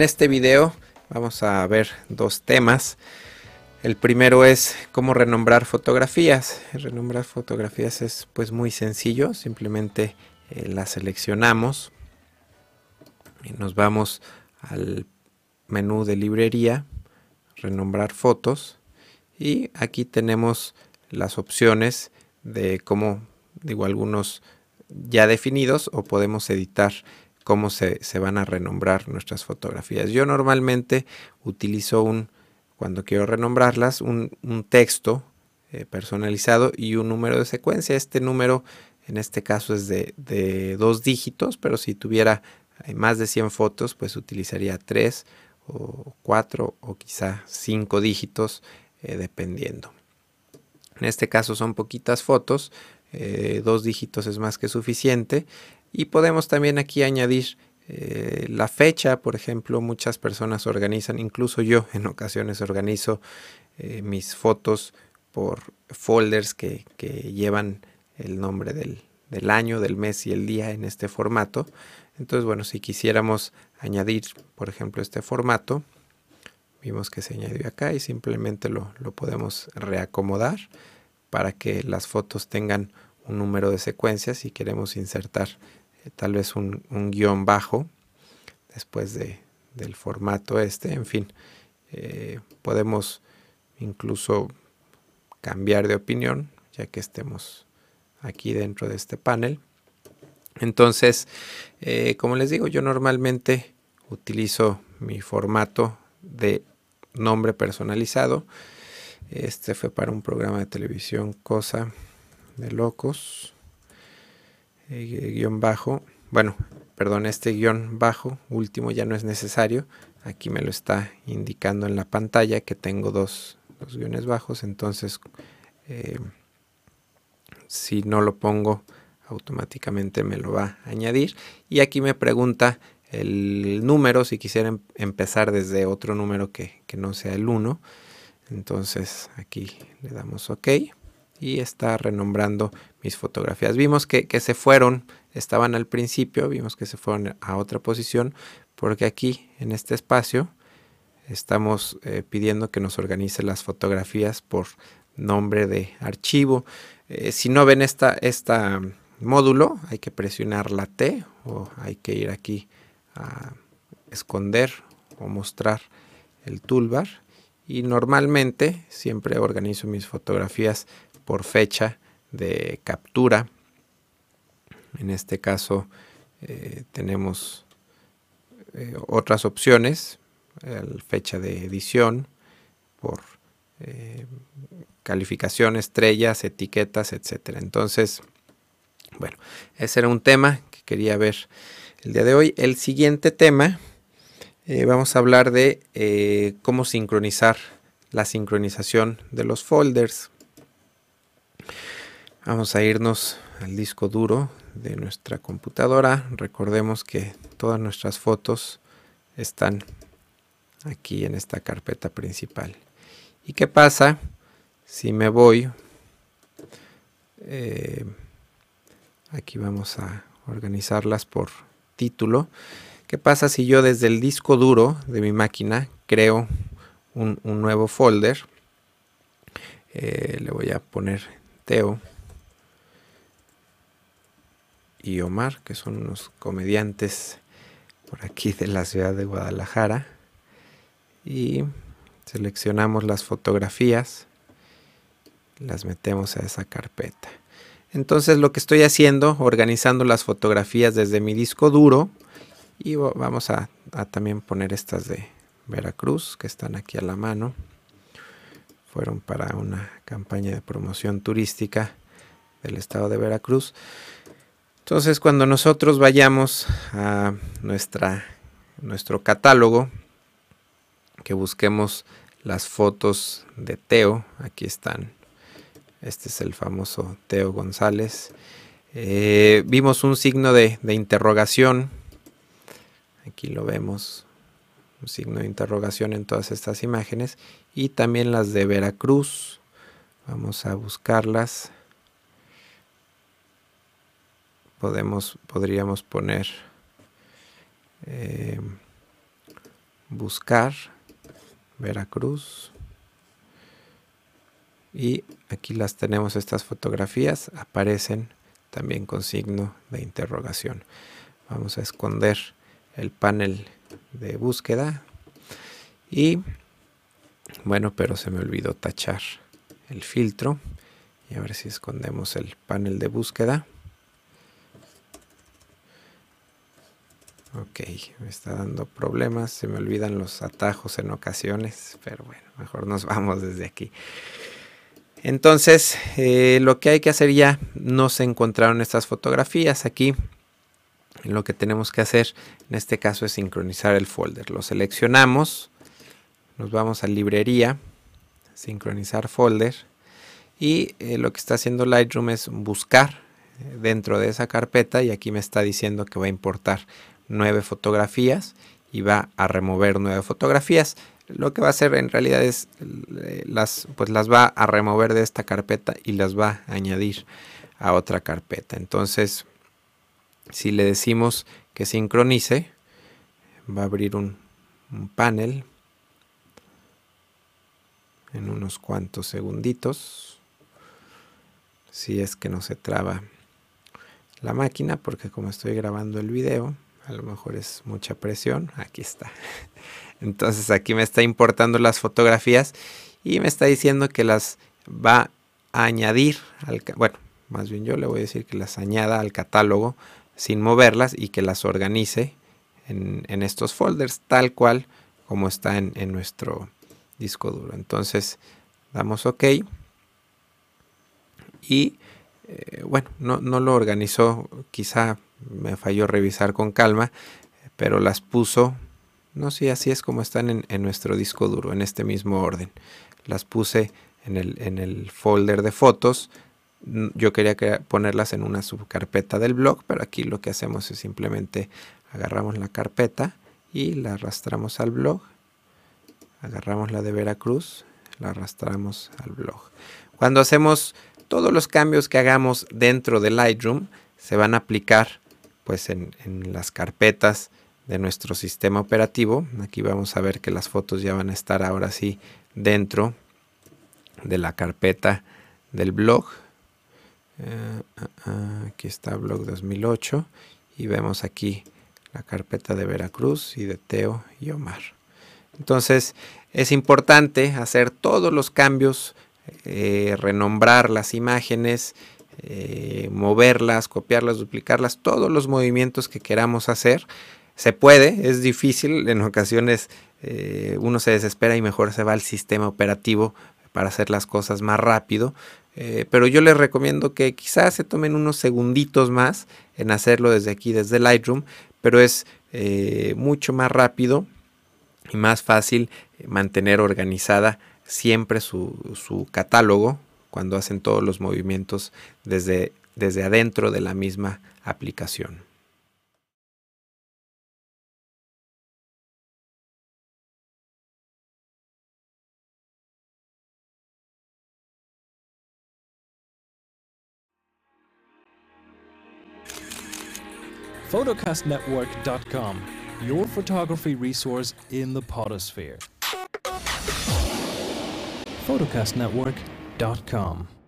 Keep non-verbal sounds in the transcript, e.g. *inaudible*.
En este video vamos a ver dos temas. El primero es cómo renombrar fotografías. Renombrar fotografías es pues muy sencillo, simplemente eh, las seleccionamos y nos vamos al menú de librería, renombrar fotos y aquí tenemos las opciones de cómo, digo, algunos ya definidos o podemos editar cómo se, van a renombrar nuestras fotografías. Yo normalmente utilizo un, cuando quiero renombrarlas, un, texto eh, personalizado y un número de secuencia. Este número en este caso es de, dos dígitos, pero si tuviera eh, más de 100 fotos, pues utilizaría tres o cuatro o quizá cinco dígitos, eh, dependiendo. En este caso son poquitas fotos, dos dígitos es más que suficiente y podemos también aquí añadir eh, la fecha, por ejemplo, muchas personas organizan, incluso yo en ocasiones organizo eh, mis fotos por folders que, llevan el nombre del, del, año, del mes y el día en este formato. Entonces, bueno, si quisiéramos añadir, por ejemplo, este formato, vimos que se añadió acá y simplemente lo, lo podemos reacomodar para que las fotos tengan un número de secuencias si queremos insertar tal vez un, guion bajo después de, del formato este, en fin, eh, podemos incluso cambiar de opinión ya que estemos aquí dentro de este panel. Entonces, eh, como les digo, yo normalmente utilizo mi formato de nombre personalizado. Este fue para un programa de televisión Cosa de Locos. Eh, guion bajo, bueno, perdón, este guion bajo último ya no es necesario. Aquí me lo está indicando en la pantalla que tengo dos, guiones bajos, entonces eh, si no lo pongo automáticamente me lo va a añadir. Y aquí me pregunta el número, si quisiera em, empezar desde otro número que, que no sea el 1. Entonces aquí le damos OK y está renombrando mis fotografías. Vimos que, se fueron, estaban al principio, vimos que se fueron a otra posición, porque aquí en este espacio estamos eh, pidiendo que nos organice las fotografías por nombre de archivo. Eh, si no ven esta, esta módulo, hay que presionar la T o hay que ir aquí a esconder o mostrar el toolbar. Y normalmente siempre organizo mis fotografías por fecha de captura. En este caso eh, tenemos eh, otras opciones, fecha de edición, por eh, calificación, estrellas, etiquetas, etcétera. Entonces, bueno, ese era un tema que quería ver el día de hoy. El siguiente tema, vamos a hablar de cómo sincronizar la sincronización de los folders. Vamos a irnos al disco duro de nuestra computadora. Recordemos que todas nuestras fotos están aquí en esta carpeta principal. ¿Y qué pasa si me voy? Eh, aquí vamos a organizarlas por título. ¿Qué pasa si yo desde el disco duro de mi máquina creo un, nuevo folder? Eh, le voy a poner Teo y Omar, que son unos comediantes por aquí de la ciudad de Guadalajara. Y seleccionamos las fotografías, las metemos a esa carpeta. Entonces lo que estoy haciendo, organizando las fotografías desde mi disco duro, y vamos a, a también poner estas de Veracruz, que están aquí a la mano. Fueron para una campaña de promoción turística del estado de Veracruz. Entonces, cuando nosotros vayamos a nuestra, nuestro catálogo, que busquemos las fotos de Teo, aquí están. Este es el famoso Teo González. Eh, vimos un signo de, de interrogación. Aquí lo vemos. Un signo de interrogación en todas estas imágenes. Y también las de Veracruz. Vamos a buscarlas podemos, podríamos poner eh, buscar Veracruz. Y aquí las tenemos estas fotografías aparecen también con signo de interrogación. Vamos a esconder el panel de búsqueda. Y bueno pero se me olvidó tachar el filtro. Y a ver si escondemos el panel de búsqueda Ok, me está dando problemas, se me olvidan los atajos en ocasiones, pero bueno, mejor nos *laughs* vamos desde aquí. Entonces, eh, lo que hay que hacer ya, no se encontraron estas fotografías aquí. Lo que tenemos que hacer en este caso es sincronizar el folder. Lo seleccionamos, nos vamos a librería, sincronizar folder y eh, lo que está haciendo Lightroom es buscar eh, dentro de esa carpeta y aquí me está diciendo que va a importar nueve fotografías y va a remover nueve fotografías. Lo que va a hacer en realidad es eh, las, pues las va a remover de esta carpeta y las va a añadir a otra carpeta. Entonces, si le decimos que sincronice, va a abrir un, un panel en unos cuantos segunditos. Si es que no se traba la máquina, porque como estoy grabando el video, a lo mejor es mucha presión, aquí está. *laughs* Entonces aquí me está importando las fotografías y me está diciendo que las va a añadir al, bueno, más bien yo le voy a decir que las añada al catálogo sin moverlas y que las organice en, estos folders tal cual como está en, nuestro disco duro. Entonces damos OK y eh, bueno, no, no lo organizó quizá me falló revisar con calma, pero las puso, no sé, así es como están en, nuestro disco duro, en este mismo orden. Las puse en el, en el folder de fotos. Yo quería ponerlas en una subcarpeta del blog, pero aquí lo que hacemos es simplemente agarramos la carpeta y la arrastramos al blog. Agarramos la de Veracruz, la arrastramos al blog. Cuando hacemos todos los cambios que hagamos dentro de Lightroom, se van a aplicar pues en, las carpetas de nuestro sistema operativo. Aquí vamos a ver que las fotos ya van a estar ahora sí dentro de la carpeta del blog. Eh, ah, ah, aquí está blog 2008 y vemos aquí la carpeta de Veracruz y de Teo y Omar. Entonces es importante hacer todos los cambios, eh, renombrar las imágenes, eh, moverlas, copiarlas, duplicarlas, todos los movimientos que queramos hacer. Se puede, es difícil, en ocasiones eh, uno se desespera y mejor se va al sistema operativo para hacer las cosas más rápido. Eh, pero yo les recomiendo que quizás se tomen unos segunditos más en hacerlo desde aquí, desde Lightroom, pero es mucho más rápido y más fácil mantener organizada siempre su, su catálogo cuando hacen todos los movimientos desde, desde adentro de la misma aplicación. photocastnetwork.com, your photography resource in the potosphere. photocastnetwork.com